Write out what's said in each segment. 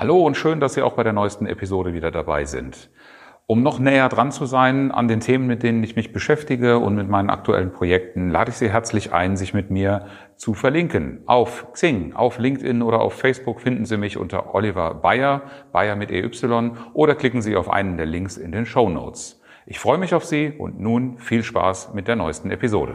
Hallo und schön, dass Sie auch bei der neuesten Episode wieder dabei sind. Um noch näher dran zu sein an den Themen, mit denen ich mich beschäftige und mit meinen aktuellen Projekten, lade ich Sie herzlich ein, sich mit mir zu verlinken. Auf Xing, auf LinkedIn oder auf Facebook finden Sie mich unter Oliver Bayer, Bayer mit EY, oder klicken Sie auf einen der Links in den Show Notes. Ich freue mich auf Sie und nun viel Spaß mit der neuesten Episode.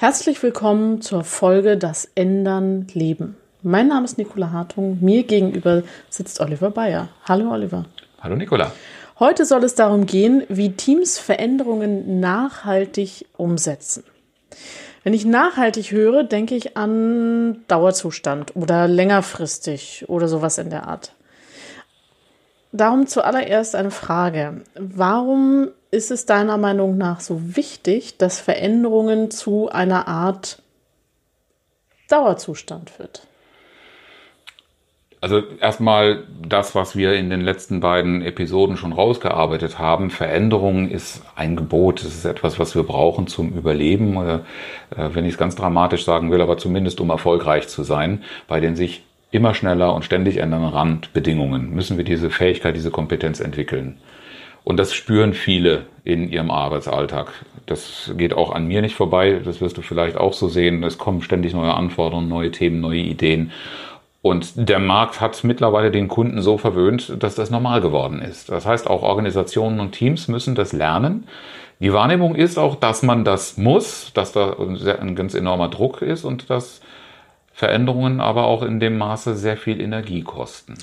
Herzlich willkommen zur Folge Das Ändern Leben. Mein Name ist Nicola Hartung. Mir gegenüber sitzt Oliver Bayer. Hallo Oliver. Hallo Nicola. Heute soll es darum gehen, wie Teams Veränderungen nachhaltig umsetzen. Wenn ich nachhaltig höre, denke ich an Dauerzustand oder längerfristig oder sowas in der Art. Darum zuallererst eine Frage. Warum ist es deiner Meinung nach so wichtig, dass Veränderungen zu einer Art Dauerzustand wird? Also erstmal das, was wir in den letzten beiden Episoden schon rausgearbeitet haben. Veränderung ist ein Gebot. Es ist etwas, was wir brauchen zum Überleben. Oder, äh, wenn ich es ganz dramatisch sagen will, aber zumindest um erfolgreich zu sein bei den sich immer schneller und ständig ändernden Randbedingungen müssen wir diese Fähigkeit, diese Kompetenz entwickeln. Und das spüren viele in ihrem Arbeitsalltag. Das geht auch an mir nicht vorbei. Das wirst du vielleicht auch so sehen. Es kommen ständig neue Anforderungen, neue Themen, neue Ideen. Und der Markt hat mittlerweile den Kunden so verwöhnt, dass das normal geworden ist. Das heißt, auch Organisationen und Teams müssen das lernen. Die Wahrnehmung ist auch, dass man das muss, dass da ein ganz enormer Druck ist und dass Veränderungen aber auch in dem Maße sehr viel Energie kosten.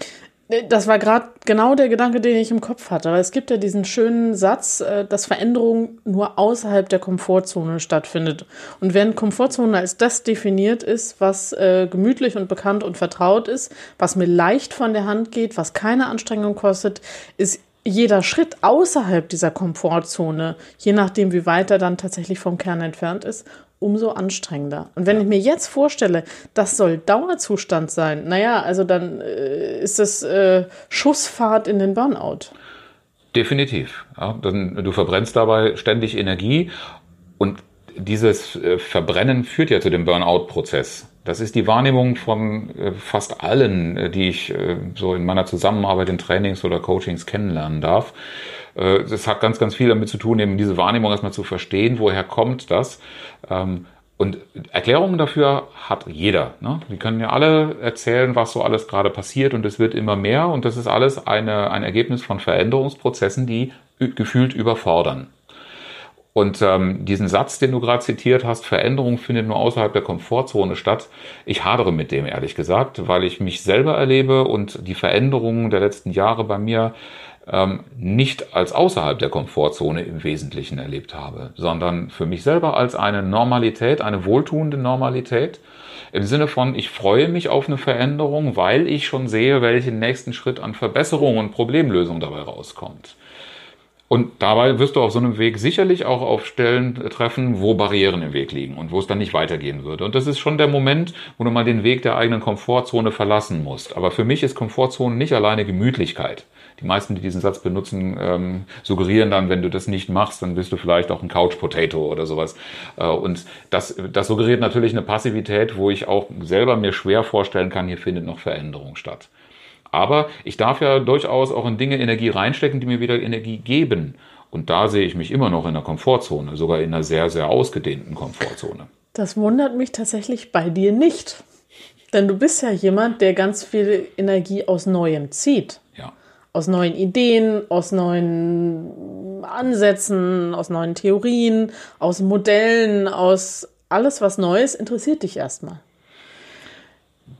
Das war gerade genau der Gedanke, den ich im Kopf hatte. Weil es gibt ja diesen schönen Satz, äh, dass Veränderung nur außerhalb der Komfortzone stattfindet. Und wenn Komfortzone als das definiert ist, was äh, gemütlich und bekannt und vertraut ist, was mir leicht von der Hand geht, was keine Anstrengung kostet, ist jeder Schritt außerhalb dieser Komfortzone, je nachdem, wie weit er dann tatsächlich vom Kern entfernt ist, umso anstrengender. Und wenn ich mir jetzt vorstelle, das soll Dauerzustand sein, naja, also dann äh, ist das äh, Schussfahrt in den Burnout. Definitiv. Ja, dann, du verbrennst dabei ständig Energie und dieses äh, Verbrennen führt ja zu dem Burnout-Prozess. Das ist die Wahrnehmung von äh, fast allen, äh, die ich so in meiner Zusammenarbeit in Trainings oder Coachings kennenlernen darf. Äh, das hat ganz, ganz viel damit zu tun, eben diese Wahrnehmung erstmal zu verstehen, woher kommt das. Ähm, und Erklärungen dafür hat jeder. Ne? Die können ja alle erzählen, was so alles gerade passiert und es wird immer mehr und das ist alles eine, ein Ergebnis von Veränderungsprozessen, die gefühlt überfordern. Und ähm, diesen Satz, den du gerade zitiert hast, Veränderung findet nur außerhalb der Komfortzone statt, ich hadere mit dem ehrlich gesagt, weil ich mich selber erlebe und die Veränderungen der letzten Jahre bei mir ähm, nicht als außerhalb der Komfortzone im Wesentlichen erlebt habe, sondern für mich selber als eine Normalität, eine wohltuende Normalität. Im Sinne von, ich freue mich auf eine Veränderung, weil ich schon sehe, welchen nächsten Schritt an Verbesserung und Problemlösung dabei rauskommt. Und dabei wirst du auf so einem Weg sicherlich auch auf Stellen treffen, wo Barrieren im Weg liegen und wo es dann nicht weitergehen würde. Und das ist schon der Moment, wo du mal den Weg der eigenen Komfortzone verlassen musst. Aber für mich ist Komfortzone nicht alleine Gemütlichkeit. Die meisten, die diesen Satz benutzen, ähm, suggerieren dann, wenn du das nicht machst, dann bist du vielleicht auch ein Couch Potato oder sowas. Äh, und das, das suggeriert natürlich eine Passivität, wo ich auch selber mir schwer vorstellen kann, hier findet noch Veränderung statt. Aber ich darf ja durchaus auch in Dinge Energie reinstecken, die mir wieder Energie geben. Und da sehe ich mich immer noch in der Komfortzone, sogar in einer sehr, sehr ausgedehnten Komfortzone. Das wundert mich tatsächlich bei dir nicht. Denn du bist ja jemand, der ganz viel Energie aus Neuem zieht aus neuen Ideen, aus neuen Ansätzen, aus neuen Theorien, aus Modellen, aus alles, was Neues interessiert dich erstmal.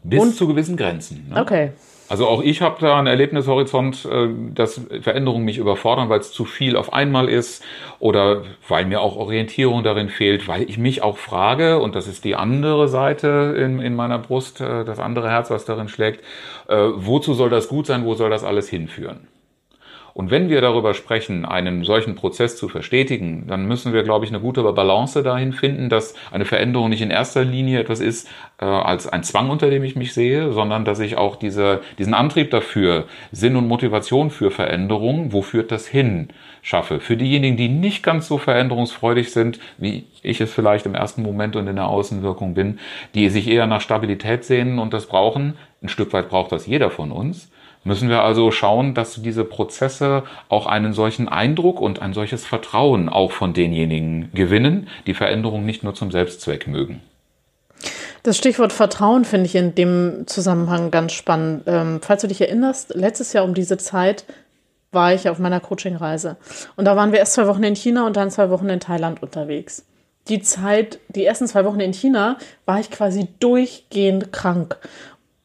Bis Und, zu gewissen Grenzen. Ne? Okay. Also auch ich habe da einen Erlebnishorizont, äh, dass Veränderungen mich überfordern, weil es zu viel auf einmal ist oder weil mir auch Orientierung darin fehlt, weil ich mich auch frage, und das ist die andere Seite in, in meiner Brust, äh, das andere Herz, was darin schlägt, äh, wozu soll das gut sein, wo soll das alles hinführen? Und wenn wir darüber sprechen, einen solchen Prozess zu verstetigen, dann müssen wir, glaube ich, eine gute Balance dahin finden, dass eine Veränderung nicht in erster Linie etwas ist äh, als ein Zwang, unter dem ich mich sehe, sondern dass ich auch diese, diesen Antrieb dafür, Sinn und Motivation für Veränderung, wo führt das hin, schaffe. Für diejenigen, die nicht ganz so veränderungsfreudig sind, wie ich es vielleicht im ersten Moment und in der Außenwirkung bin, die sich eher nach Stabilität sehnen und das brauchen, ein Stück weit braucht das jeder von uns, müssen wir also schauen, dass diese Prozesse auch einen solchen Eindruck und ein solches Vertrauen auch von denjenigen gewinnen, die Veränderung nicht nur zum Selbstzweck mögen. Das Stichwort Vertrauen finde ich in dem Zusammenhang ganz spannend. Ähm, falls du dich erinnerst, letztes Jahr um diese Zeit war ich auf meiner Coachingreise. Und da waren wir erst zwei Wochen in China und dann zwei Wochen in Thailand unterwegs. Die Zeit, die ersten zwei Wochen in China, war ich quasi durchgehend krank.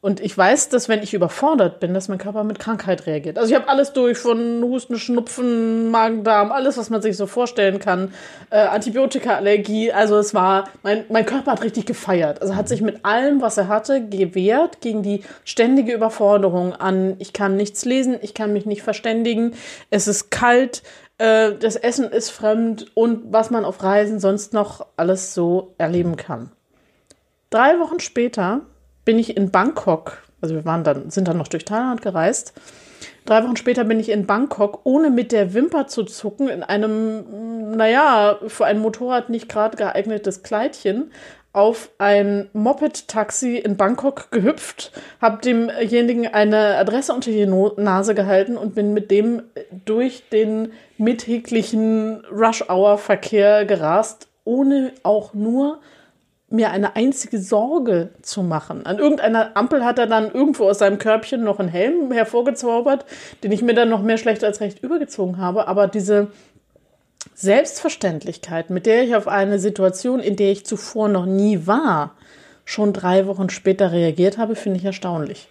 Und ich weiß, dass wenn ich überfordert bin, dass mein Körper mit Krankheit reagiert. Also ich habe alles durch, von Husten, Schnupfen, Magen-Darm, alles, was man sich so vorstellen kann. Äh, Antibiotika-Allergie. Also es war, mein, mein Körper hat richtig gefeiert. Also hat sich mit allem, was er hatte, gewehrt gegen die ständige Überforderung an, ich kann nichts lesen, ich kann mich nicht verständigen, es ist kalt, äh, das Essen ist fremd und was man auf Reisen sonst noch alles so erleben kann. Drei Wochen später bin ich in Bangkok, also wir waren dann, sind dann noch durch Thailand gereist. Drei Wochen später bin ich in Bangkok, ohne mit der Wimper zu zucken, in einem, naja, für ein Motorrad nicht gerade geeignetes Kleidchen, auf ein Moped-Taxi in Bangkok gehüpft, habe demjenigen eine Adresse unter die Nase gehalten und bin mit dem durch den mittäglichen Rush-Hour-Verkehr gerast, ohne auch nur mir eine einzige Sorge zu machen. An irgendeiner Ampel hat er dann irgendwo aus seinem Körbchen noch einen Helm hervorgezaubert, den ich mir dann noch mehr schlecht als recht übergezogen habe. Aber diese Selbstverständlichkeit, mit der ich auf eine Situation, in der ich zuvor noch nie war, schon drei Wochen später reagiert habe, finde ich erstaunlich.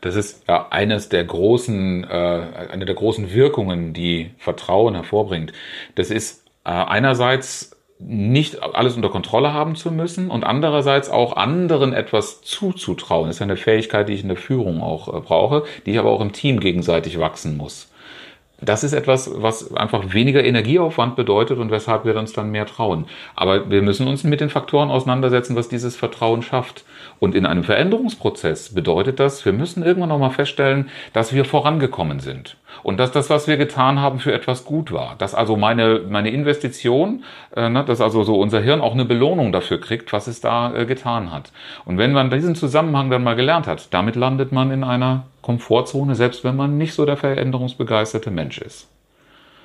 Das ist ja eines der großen, äh, eine der großen Wirkungen, die Vertrauen hervorbringt. Das ist äh, einerseits nicht alles unter Kontrolle haben zu müssen und andererseits auch anderen etwas zuzutrauen. Das ist ja eine Fähigkeit, die ich in der Führung auch äh, brauche, die ich aber auch im Team gegenseitig wachsen muss. Das ist etwas, was einfach weniger Energieaufwand bedeutet und weshalb wir uns dann mehr trauen. Aber wir müssen uns mit den Faktoren auseinandersetzen, was dieses Vertrauen schafft. Und in einem Veränderungsprozess bedeutet das, wir müssen irgendwann nochmal feststellen, dass wir vorangekommen sind. Und dass das, was wir getan haben, für etwas gut war. Dass also meine, meine Investition, äh, ne, dass also so unser Hirn auch eine Belohnung dafür kriegt, was es da äh, getan hat. Und wenn man diesen Zusammenhang dann mal gelernt hat, damit landet man in einer Komfortzone, selbst wenn man nicht so der veränderungsbegeisterte Mensch ist.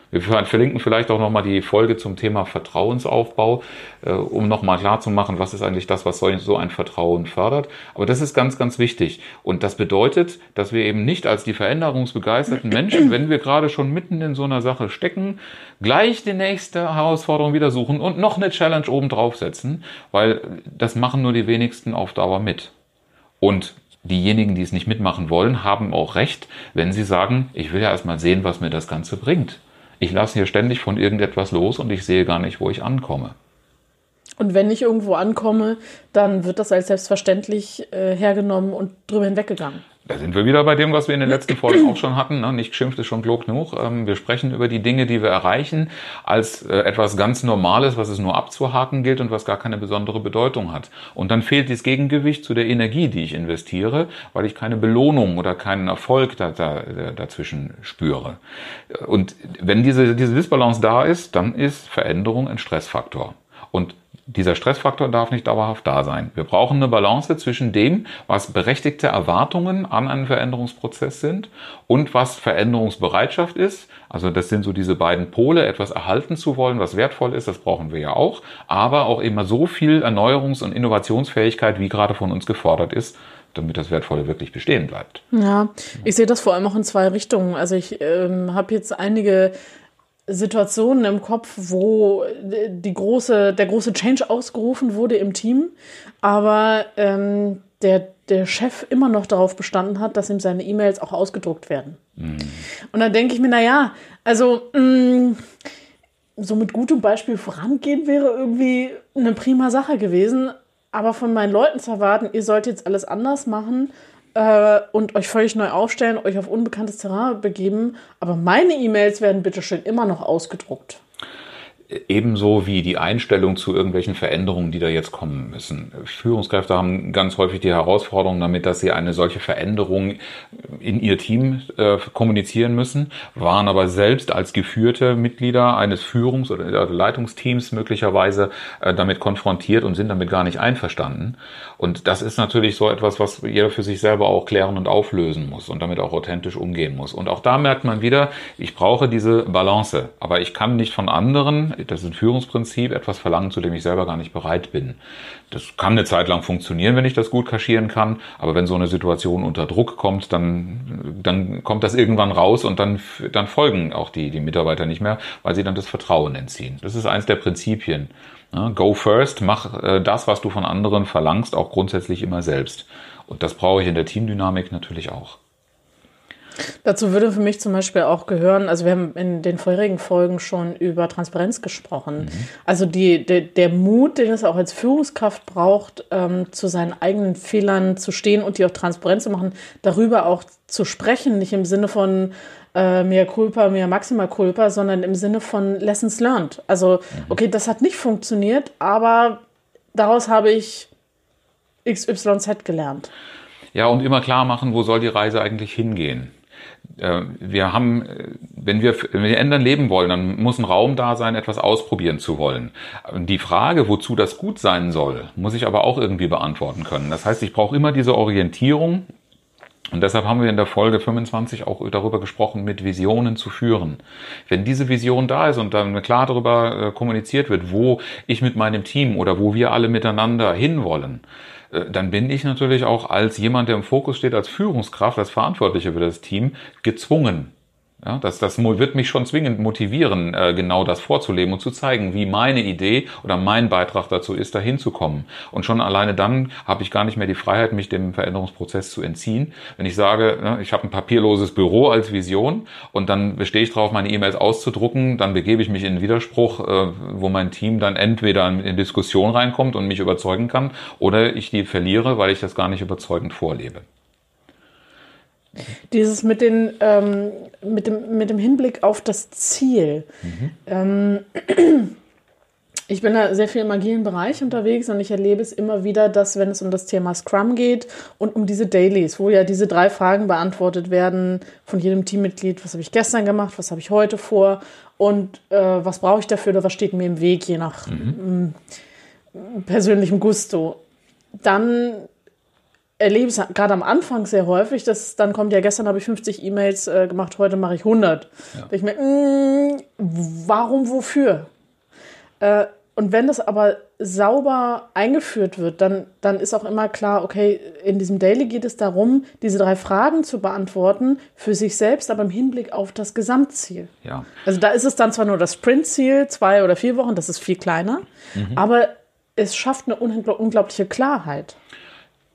Wir verlinken vielleicht auch nochmal die Folge zum Thema Vertrauensaufbau, äh, um nochmal klarzumachen, was ist eigentlich das, was so ein Vertrauen fördert. Aber das ist ganz, ganz wichtig. Und das bedeutet, dass wir eben nicht als die veränderungsbegeisterten Menschen, wenn wir gerade schon mitten in so einer Sache stecken, gleich die nächste Herausforderung wieder suchen und noch eine Challenge oben draufsetzen, weil das machen nur die wenigsten auf Dauer mit. Und diejenigen, die es nicht mitmachen wollen, haben auch recht, wenn sie sagen, ich will ja erstmal sehen, was mir das Ganze bringt. Ich lasse hier ständig von irgendetwas los und ich sehe gar nicht, wo ich ankomme. Und wenn ich irgendwo ankomme, dann wird das als selbstverständlich äh, hergenommen und drüber hinweggegangen. Da sind wir wieder bei dem, was wir in den letzten Folgen auch schon hatten. Ne? Nicht geschimpft ist schon klug genug. Ähm, wir sprechen über die Dinge, die wir erreichen, als äh, etwas ganz Normales, was es nur abzuhaken gilt und was gar keine besondere Bedeutung hat. Und dann fehlt das Gegengewicht zu der Energie, die ich investiere, weil ich keine Belohnung oder keinen Erfolg da, da, dazwischen spüre. Und wenn diese, diese Disbalance da ist, dann ist Veränderung ein Stressfaktor. Und dieser Stressfaktor darf nicht dauerhaft da sein. Wir brauchen eine Balance zwischen dem, was berechtigte Erwartungen an einen Veränderungsprozess sind und was Veränderungsbereitschaft ist. Also das sind so diese beiden Pole, etwas erhalten zu wollen, was wertvoll ist, das brauchen wir ja auch, aber auch immer so viel Erneuerungs- und Innovationsfähigkeit, wie gerade von uns gefordert ist, damit das Wertvolle wirklich bestehen bleibt. Ja, ich sehe das vor allem auch in zwei Richtungen. Also ich ähm, habe jetzt einige Situationen im Kopf, wo die große, der große Change ausgerufen wurde im Team, aber ähm, der, der Chef immer noch darauf bestanden hat, dass ihm seine E-Mails auch ausgedruckt werden. Mhm. Und dann denke ich mir, na ja, also mh, mm, so mit gutem Beispiel vorangehen wäre irgendwie eine prima Sache gewesen, aber von meinen Leuten zu erwarten, ihr sollt jetzt alles anders machen, äh, und euch völlig neu aufstellen, euch auf unbekanntes Terrain begeben. Aber meine E-Mails werden bitte schön immer noch ausgedruckt. Ebenso wie die Einstellung zu irgendwelchen Veränderungen, die da jetzt kommen müssen. Führungskräfte haben ganz häufig die Herausforderung damit, dass sie eine solche Veränderung in ihr Team äh, kommunizieren müssen, waren aber selbst als geführte Mitglieder eines Führungs- oder Leitungsteams möglicherweise äh, damit konfrontiert und sind damit gar nicht einverstanden. Und das ist natürlich so etwas, was jeder für sich selber auch klären und auflösen muss und damit auch authentisch umgehen muss. Und auch da merkt man wieder, ich brauche diese Balance, aber ich kann nicht von anderen das ist ein Führungsprinzip, etwas verlangen, zu dem ich selber gar nicht bereit bin. Das kann eine Zeit lang funktionieren, wenn ich das gut kaschieren kann, aber wenn so eine Situation unter Druck kommt, dann, dann kommt das irgendwann raus und dann, dann folgen auch die, die Mitarbeiter nicht mehr, weil sie dann das Vertrauen entziehen. Das ist eins der Prinzipien. Go first, mach äh, das, was du von anderen verlangst, auch grundsätzlich immer selbst. Und das brauche ich in der Teamdynamik natürlich auch. Dazu würde für mich zum Beispiel auch gehören, also wir haben in den vorherigen Folgen schon über Transparenz gesprochen. Mhm. Also die, der, der Mut, den es auch als Führungskraft braucht, ähm, zu seinen eigenen Fehlern zu stehen und die auch transparent zu machen, darüber auch zu sprechen, nicht im Sinne von äh, mehr culpa, mehr maximal culpa, sondern im Sinne von Lessons learned. Also, mhm. okay, das hat nicht funktioniert, aber daraus habe ich XYZ gelernt. Ja, und immer klar machen, wo soll die Reise eigentlich hingehen. Äh, wir haben, äh, wenn wir, wenn wir ändern leben wollen, dann muss ein Raum da sein, etwas ausprobieren zu wollen. Die Frage, wozu das gut sein soll, muss ich aber auch irgendwie beantworten können. Das heißt, ich brauche immer diese Orientierung. Und deshalb haben wir in der Folge 25 auch darüber gesprochen, mit Visionen zu führen. Wenn diese Vision da ist und dann klar darüber äh, kommuniziert wird, wo ich mit meinem Team oder wo wir alle miteinander hinwollen, dann bin ich natürlich auch als jemand, der im Fokus steht, als Führungskraft, als Verantwortlicher für das Team, gezwungen, ja, das, das wird mich schon zwingend motivieren, äh, genau das vorzuleben und zu zeigen, wie meine Idee oder mein Beitrag dazu ist, da hinzukommen. Und schon alleine dann habe ich gar nicht mehr die Freiheit, mich dem Veränderungsprozess zu entziehen. Wenn ich sage, ne, ich habe ein papierloses Büro als Vision und dann bestehe ich darauf, meine E-Mails auszudrucken, dann begebe ich mich in Widerspruch, äh, wo mein Team dann entweder in Diskussion reinkommt und mich überzeugen kann oder ich die verliere, weil ich das gar nicht überzeugend vorlebe. Dieses mit, den, ähm, mit, dem, mit dem Hinblick auf das Ziel. Mhm. Ähm, ich bin da sehr viel im agilen Bereich unterwegs und ich erlebe es immer wieder, dass wenn es um das Thema Scrum geht und um diese Dailies, wo ja diese drei Fragen beantwortet werden von jedem Teammitglied, was habe ich gestern gemacht, was habe ich heute vor und äh, was brauche ich dafür oder was steht mir im Weg, je nach mhm. persönlichem Gusto. Dann erlebe es gerade am Anfang sehr häufig, dass dann kommt, ja, gestern habe ich 50 E-Mails äh, gemacht, heute mache ich 100. Ja. ich mir, mh, mm, warum, wofür? Äh, und wenn das aber sauber eingeführt wird, dann, dann ist auch immer klar, okay, in diesem Daily geht es darum, diese drei Fragen zu beantworten für sich selbst, aber im Hinblick auf das Gesamtziel. Ja. Also da ist es dann zwar nur das Sprintziel, zwei oder vier Wochen, das ist viel kleiner, mhm. aber es schafft eine unglaubliche Klarheit.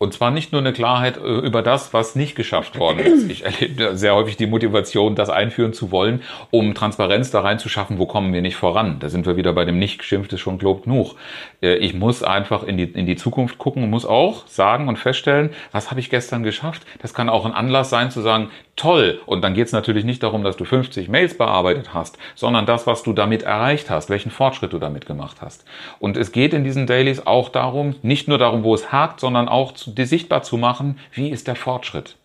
Und zwar nicht nur eine Klarheit äh, über das, was nicht geschafft worden ist. Ich erlebe sehr häufig die Motivation, das einführen zu wollen, um Transparenz da reinzuschaffen, wo kommen wir nicht voran. Da sind wir wieder bei dem nicht geschimpft ist schon gelobt genug. Äh, ich muss einfach in die, in die Zukunft gucken und muss auch sagen und feststellen, was habe ich gestern geschafft. Das kann auch ein Anlass sein zu sagen, toll. Und dann geht es natürlich nicht darum, dass du 50 Mails bearbeitet hast, sondern das, was du damit erreicht hast, welchen Fortschritt du damit gemacht hast. Und es geht in diesen Dailies auch darum, nicht nur darum, wo es hakt, sondern auch zu dir sichtbar zu machen, wie ist der Fortschritt.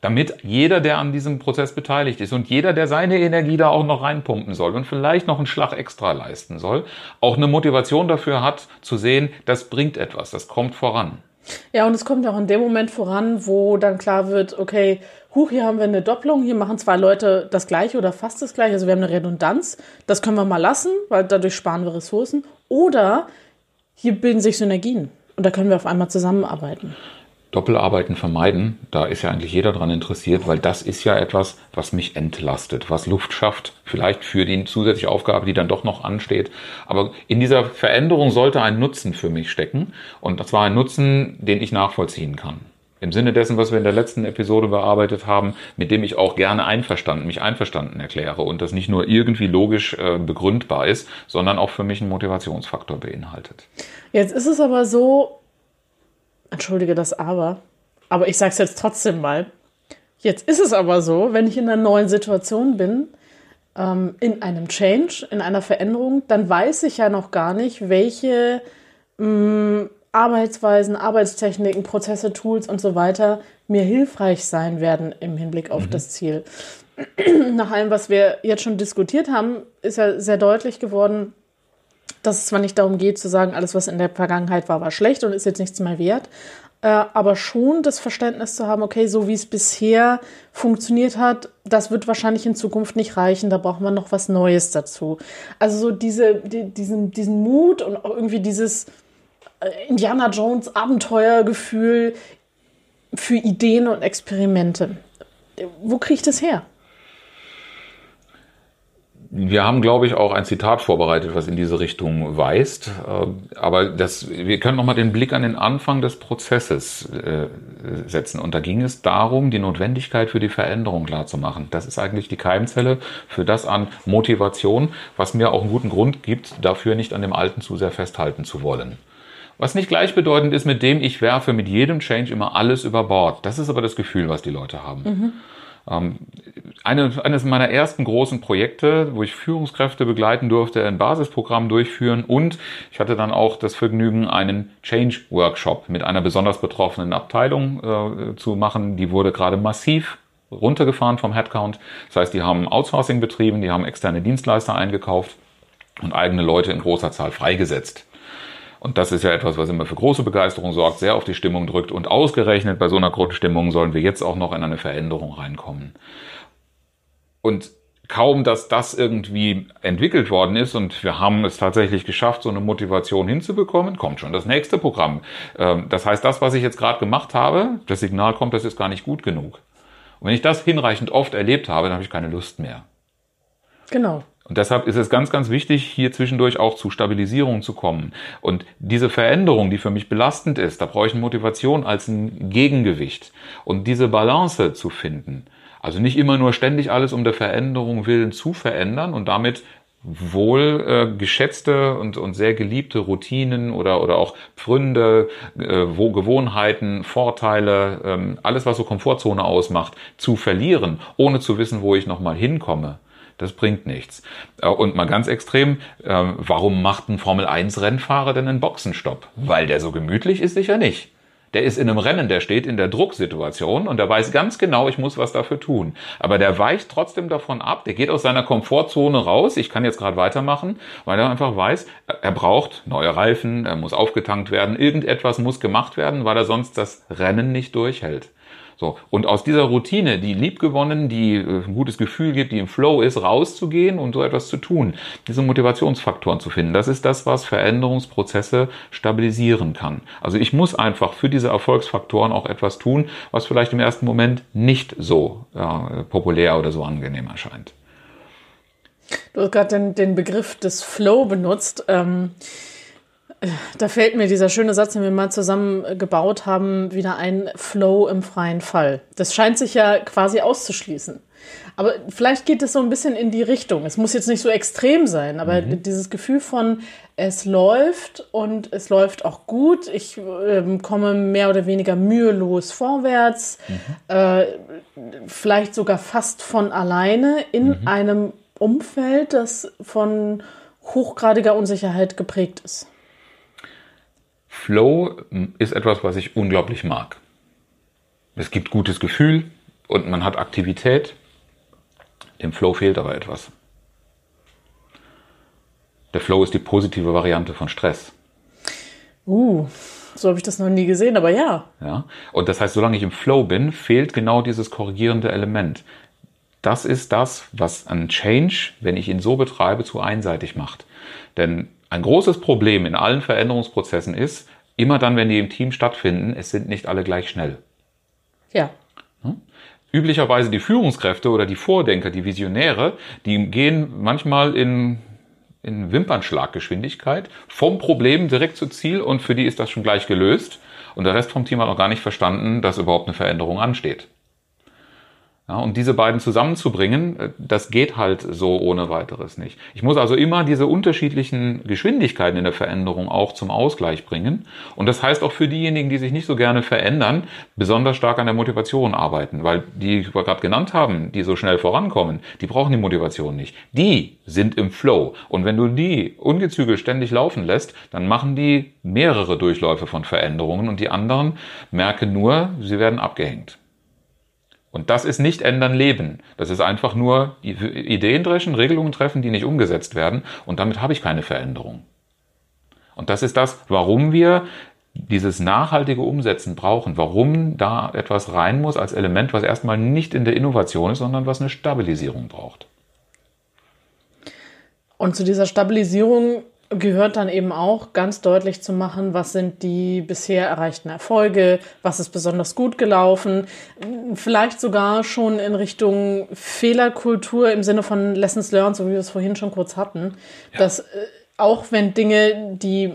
Damit jeder, der an diesem Prozess beteiligt ist und jeder, der seine Energie da auch noch reinpumpen soll und vielleicht noch einen Schlag extra leisten soll, auch eine Motivation dafür hat, zu sehen, das bringt etwas, das kommt voran. Ja, und es kommt auch in dem Moment voran, wo dann klar wird, okay, huch, hier haben wir eine Doppelung, hier machen zwei Leute das gleiche oder fast das gleiche, also wir haben eine Redundanz, das können wir mal lassen, weil dadurch sparen wir Ressourcen. Oder hier bilden sich Synergien. Und da können wir auf einmal zusammenarbeiten. Doppelarbeiten vermeiden, da ist ja eigentlich jeder dran interessiert, weil das ist ja etwas, was mich entlastet, was Luft schafft, vielleicht für die zusätzliche Aufgabe, die dann doch noch ansteht. Aber in dieser Veränderung sollte ein Nutzen für mich stecken und das war ein Nutzen, den ich nachvollziehen kann. Im Sinne dessen, was wir in der letzten Episode bearbeitet haben, mit dem ich auch gerne einverstanden, mich einverstanden erkläre und das nicht nur irgendwie logisch äh, begründbar ist, sondern auch für mich einen Motivationsfaktor beinhaltet. Jetzt ist es aber so, entschuldige das aber, aber ich sage es jetzt trotzdem mal. Jetzt ist es aber so, wenn ich in einer neuen Situation bin, ähm, in einem Change, in einer Veränderung, dann weiß ich ja noch gar nicht, welche mh, mm, Arbeitsweisen, Arbeitstechniken, Prozesse, Tools und so weiter mir hilfreich sein werden im Hinblick auf mhm. das Ziel. Nach allem, was wir jetzt schon diskutiert haben, ist ja sehr deutlich geworden, dass es zwar nicht darum geht zu sagen, alles, was in der Vergangenheit war, war schlecht und ist jetzt nichts mehr wert, äh, aber schon das Verständnis zu haben, okay, so wie es bisher funktioniert hat, das wird wahrscheinlich in Zukunft nicht reichen, da braucht man noch was Neues dazu. Also so diese, die, diesen, diesen Mut und auch irgendwie dieses äh, Indiana Jones Abenteuergefühl für Ideen und Experimente. Wo kriege ich das her? Wir haben, glaube ich, auch ein Zitat vorbereitet, was in diese Richtung weist. Äh, aber das, wir können nochmal den Blick an den Anfang des Prozesses äh, setzen. Und da ging es darum, die Notwendigkeit für die Veränderung klarzumachen. Das ist eigentlich die Keimzelle für das an Motivation, was mir auch einen guten Grund gibt, dafür nicht an dem Alten zu sehr festhalten zu wollen. Was nicht gleichbedeutend ist mit dem, ich werfe mit jedem Change immer alles über Bord. Das ist aber das Gefühl, was die Leute haben. Mhm. Ähm, eine, eines meiner ersten großen Projekte, wo ich Führungskräfte begleiten durfte, ein Basisprogramm durchführen und ich hatte dann auch das Vergnügen, einen Change Workshop mit einer besonders betroffenen Abteilung äh, zu machen. Die wurde gerade massiv runtergefahren vom Headcount. Das heißt, die haben Outsourcing betrieben, die haben externe Dienstleister eingekauft und eigene Leute in großer Zahl freigesetzt. Und das ist ja etwas, was immer für große Begeisterung sorgt, sehr auf die Stimmung drückt. Und ausgerechnet bei so einer Grundstimmung sollen wir jetzt auch noch in eine Veränderung reinkommen. Und kaum, dass das irgendwie entwickelt worden ist und wir haben es tatsächlich geschafft, so eine Motivation hinzubekommen, kommt schon das nächste Programm. Ähm, das heißt, das, was ich jetzt gerade gemacht habe, das Signal kommt, das ist gar nicht gut genug. Und wenn ich das hinreichend oft erlebt habe, dann habe ich keine Lust mehr. Genau. Und deshalb ist es ganz, ganz wichtig, hier zwischendurch auch zu Stabilisierung zu kommen. Und diese Veränderung, die für mich belastend ist, da brauche ich eine Motivation als ein Gegengewicht. Und diese Balance zu finden. Also nicht immer nur ständig alles um der Veränderung willen zu verändern und damit wohl äh, geschätzte und, und sehr geliebte Routinen oder, oder auch Pfründe, äh, wo Gewohnheiten, Vorteile, ähm, alles, was so Komfortzone ausmacht, zu verlieren, ohne zu wissen, wo ich nochmal hinkomme. Das bringt nichts. Äh, und mal ganz extrem, ähm, warum macht ein Formel-1-Rennfahrer denn einen Boxenstopp? Weil der so gemütlich ist, sicher nicht. Der ist in einem Rennen, der steht in der Drucksituation und der weiß ganz genau, ich muss was dafür tun. Aber der weicht trotzdem davon ab, der geht aus seiner Komfortzone raus, ich kann jetzt gerade weitermachen, weil er einfach weiß, er braucht neue Reifen, er muss aufgetankt werden, irgendetwas muss gemacht werden, weil er sonst das Rennen nicht durchhält. So. Und aus dieser Routine, die liebgewonnen, die äh, ein gutes Gefühl gibt, die im Flow ist, rauszugehen und so etwas zu tun, diese Motivationsfaktoren zu finden, das ist das, was Veränderungsprozesse stabilisieren kann. Also ich muss einfach für diese Erfolgsfaktoren auch etwas tun, was vielleicht im ersten Moment nicht so ja, populär oder so angenehm erscheint. Du hast gerade den, den Begriff des Flow benutzt. Ähm da fällt mir dieser schöne Satz, den wir mal zusammen gebaut haben, wieder ein Flow im freien Fall. Das scheint sich ja quasi auszuschließen. Aber vielleicht geht es so ein bisschen in die Richtung. Es muss jetzt nicht so extrem sein, aber mhm. dieses Gefühl von, es läuft und es läuft auch gut. Ich äh, komme mehr oder weniger mühelos vorwärts, mhm. äh, vielleicht sogar fast von alleine in mhm. einem Umfeld, das von hochgradiger Unsicherheit geprägt ist. Flow ist etwas, was ich unglaublich mag. Es gibt gutes Gefühl und man hat Aktivität. Dem Flow fehlt aber etwas. Der Flow ist die positive Variante von Stress. Uh, so habe ich das noch nie gesehen, aber ja. Ja. Und das heißt, solange ich im Flow bin, fehlt genau dieses korrigierende Element. Das ist das, was ein Change, wenn ich ihn so betreibe, zu einseitig macht. Denn ein großes Problem in allen Veränderungsprozessen ist, immer dann, wenn die im Team stattfinden, es sind nicht alle gleich schnell. Ja. Üblicherweise die Führungskräfte oder die Vordenker, die Visionäre, die gehen manchmal in, in Wimpernschlaggeschwindigkeit vom Problem direkt zu Ziel und für die ist das schon gleich gelöst. Und der Rest vom Team hat auch gar nicht verstanden, dass überhaupt eine Veränderung ansteht. Ja, und diese beiden zusammenzubringen, äh, das geht halt so ohne weiteres nicht. Ich muss also immer diese unterschiedlichen Geschwindigkeiten in der Veränderung auch zum Ausgleich bringen. Und das heißt auch für diejenigen, die sich nicht so gerne verändern, besonders stark an der Motivation arbeiten, weil die, die wir gerade genannt haben, die so schnell vorankommen, die brauchen die Motivation nicht. Die sind im Flow. Und wenn du die ungezügelt ständig laufen lässt, dann machen die mehrere Durchläufe von Veränderungen und die anderen merken nur, sie werden abgehängt. Und das ist nicht ändern Leben. Das ist einfach nur Ideen dreschen, Regelungen treffen, die nicht umgesetzt werden. Und damit habe ich keine Veränderung. Und das ist das, warum wir dieses nachhaltige Umsetzen brauchen, warum da etwas rein muss als Element, was erstmal nicht in der Innovation ist, sondern was eine Stabilisierung braucht. Und zu dieser Stabilisierung gehört dann eben auch ganz deutlich zu machen, was sind die bisher erreichten Erfolge, was ist besonders gut gelaufen, vielleicht sogar schon in Richtung Fehlerkultur im Sinne von Lessons Learned, so wie wir es vorhin schon kurz hatten, ja. dass äh, auch wenn Dinge, die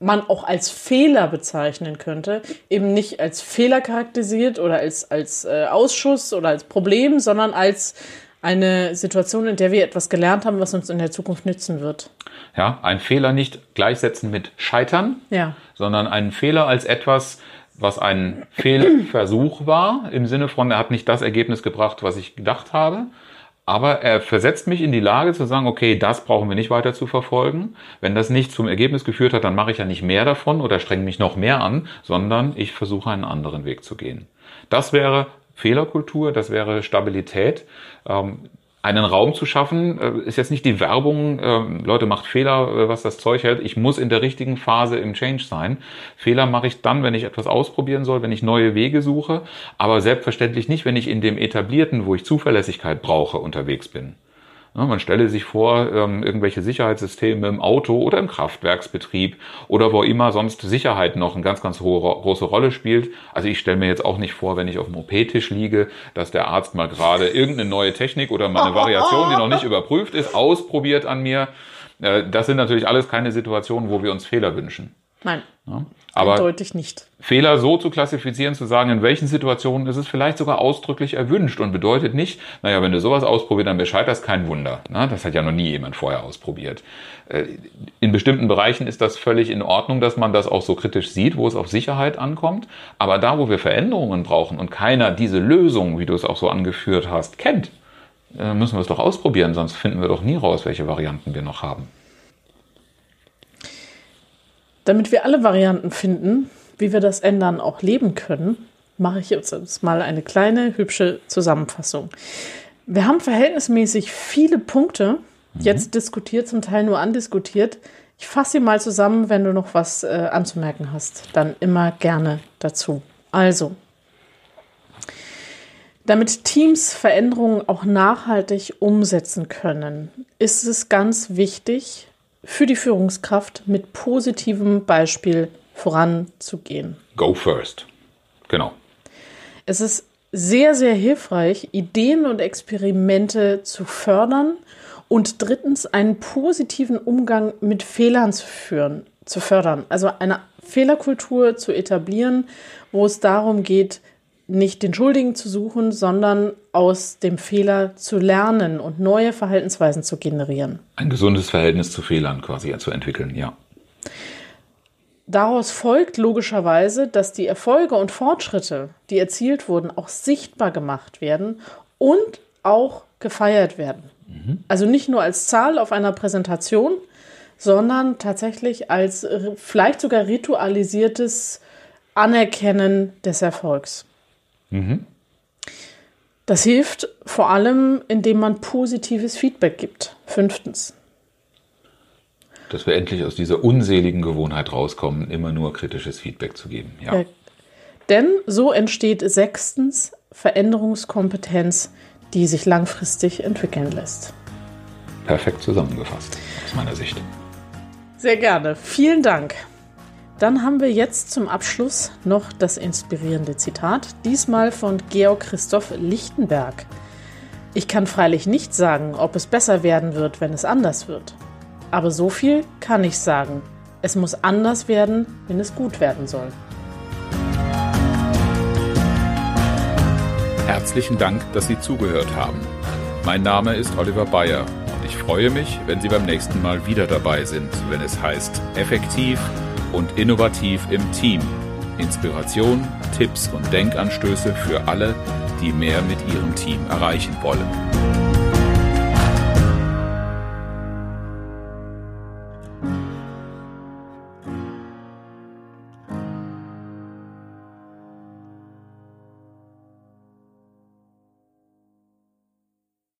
man auch als Fehler bezeichnen könnte, eben nicht als Fehler charakterisiert oder als, als äh, Ausschuss oder als Problem, sondern als eine Situation, in der wir etwas gelernt haben, was uns in der Zukunft nützen wird. Ja, ein Fehler nicht gleichsetzen mit Scheitern, ja. sondern einen Fehler als etwas, was ein Fehlversuch war, im Sinne von, er hat nicht das Ergebnis gebracht, was ich gedacht habe. Aber er versetzt mich in die Lage zu sagen, okay, das brauchen wir nicht weiter zu verfolgen. Wenn das nicht zum Ergebnis geführt hat, dann mache ich ja nicht mehr davon oder strenge mich noch mehr an, sondern ich versuche einen anderen Weg zu gehen. Das wäre Fehlerkultur, das wäre Stabilität. Ähm, einen Raum zu schaffen, äh, ist jetzt nicht die Werbung, äh, Leute macht Fehler, äh, was das Zeug hält. Ich muss in der richtigen Phase im Change sein. Fehler mache ich dann, wenn ich etwas ausprobieren soll, wenn ich neue Wege suche, aber selbstverständlich nicht, wenn ich in dem etablierten, wo ich Zuverlässigkeit brauche, unterwegs bin. Man stelle sich vor, ähm, irgendwelche Sicherheitssysteme im Auto oder im Kraftwerksbetrieb oder wo immer sonst Sicherheit noch eine ganz, ganz hohe, große Rolle spielt. Also ich stelle mir jetzt auch nicht vor, wenn ich auf dem OP-Tisch liege, dass der Arzt mal gerade irgendeine neue Technik oder mal eine Variation, die noch nicht überprüft ist, ausprobiert an mir. Äh, das sind natürlich alles keine Situationen, wo wir uns Fehler wünschen. Nein. Ja, aber eindeutig nicht. Fehler so zu klassifizieren, zu sagen, in welchen Situationen ist es vielleicht sogar ausdrücklich erwünscht und bedeutet nicht, naja, wenn du sowas ausprobierst, dann Bescheid, das kein Wunder. Na, das hat ja noch nie jemand vorher ausprobiert. Äh, in bestimmten Bereichen ist das völlig in Ordnung, dass man das auch so kritisch sieht, wo es auf Sicherheit ankommt. Aber da, wo wir Veränderungen brauchen und keiner diese Lösung, wie du es auch so angeführt hast, kennt, äh, müssen wir es doch ausprobieren, sonst finden wir doch nie raus, welche Varianten wir noch haben. Damit wir alle Varianten finden, wie wir das Ändern auch leben können, mache ich jetzt mal eine kleine, hübsche Zusammenfassung. Wir haben verhältnismäßig viele Punkte mhm. jetzt diskutiert, zum Teil nur andiskutiert. Ich fasse sie mal zusammen, wenn du noch was äh, anzumerken hast, dann immer gerne dazu. Also, damit Teams Veränderungen auch nachhaltig umsetzen können, ist es ganz wichtig, für die Führungskraft mit positivem Beispiel voranzugehen. Go first. Genau. Es ist sehr, sehr hilfreich, Ideen und Experimente zu fördern und drittens einen positiven Umgang mit Fehlern zu führen, zu fördern. Also eine Fehlerkultur zu etablieren, wo es darum geht, nicht den Schuldigen zu suchen, sondern aus dem Fehler zu lernen und neue Verhaltensweisen zu generieren. Ein gesundes Verhältnis zu Fehlern quasi zu entwickeln, ja. Daraus folgt logischerweise, dass die Erfolge und Fortschritte, die erzielt wurden, auch sichtbar gemacht werden und auch gefeiert werden. Mhm. Also nicht nur als Zahl auf einer Präsentation, sondern tatsächlich als vielleicht sogar ritualisiertes Anerkennen des Erfolgs. Mhm. Das hilft vor allem, indem man positives Feedback gibt. Fünftens. Dass wir endlich aus dieser unseligen Gewohnheit rauskommen, immer nur kritisches Feedback zu geben. Ja. ja. Denn so entsteht sechstens Veränderungskompetenz, die sich langfristig entwickeln lässt. Perfekt zusammengefasst, aus meiner Sicht. Sehr gerne. Vielen Dank. Dann haben wir jetzt zum Abschluss noch das inspirierende Zitat, diesmal von Georg Christoph Lichtenberg. Ich kann freilich nicht sagen, ob es besser werden wird, wenn es anders wird. Aber so viel kann ich sagen. Es muss anders werden, wenn es gut werden soll. Herzlichen Dank, dass Sie zugehört haben. Mein Name ist Oliver Bayer und ich freue mich, wenn Sie beim nächsten Mal wieder dabei sind, wenn es heißt effektiv und innovativ im Team. Inspiration, Tipps und Denkanstöße für alle, die mehr mit ihrem Team erreichen wollen.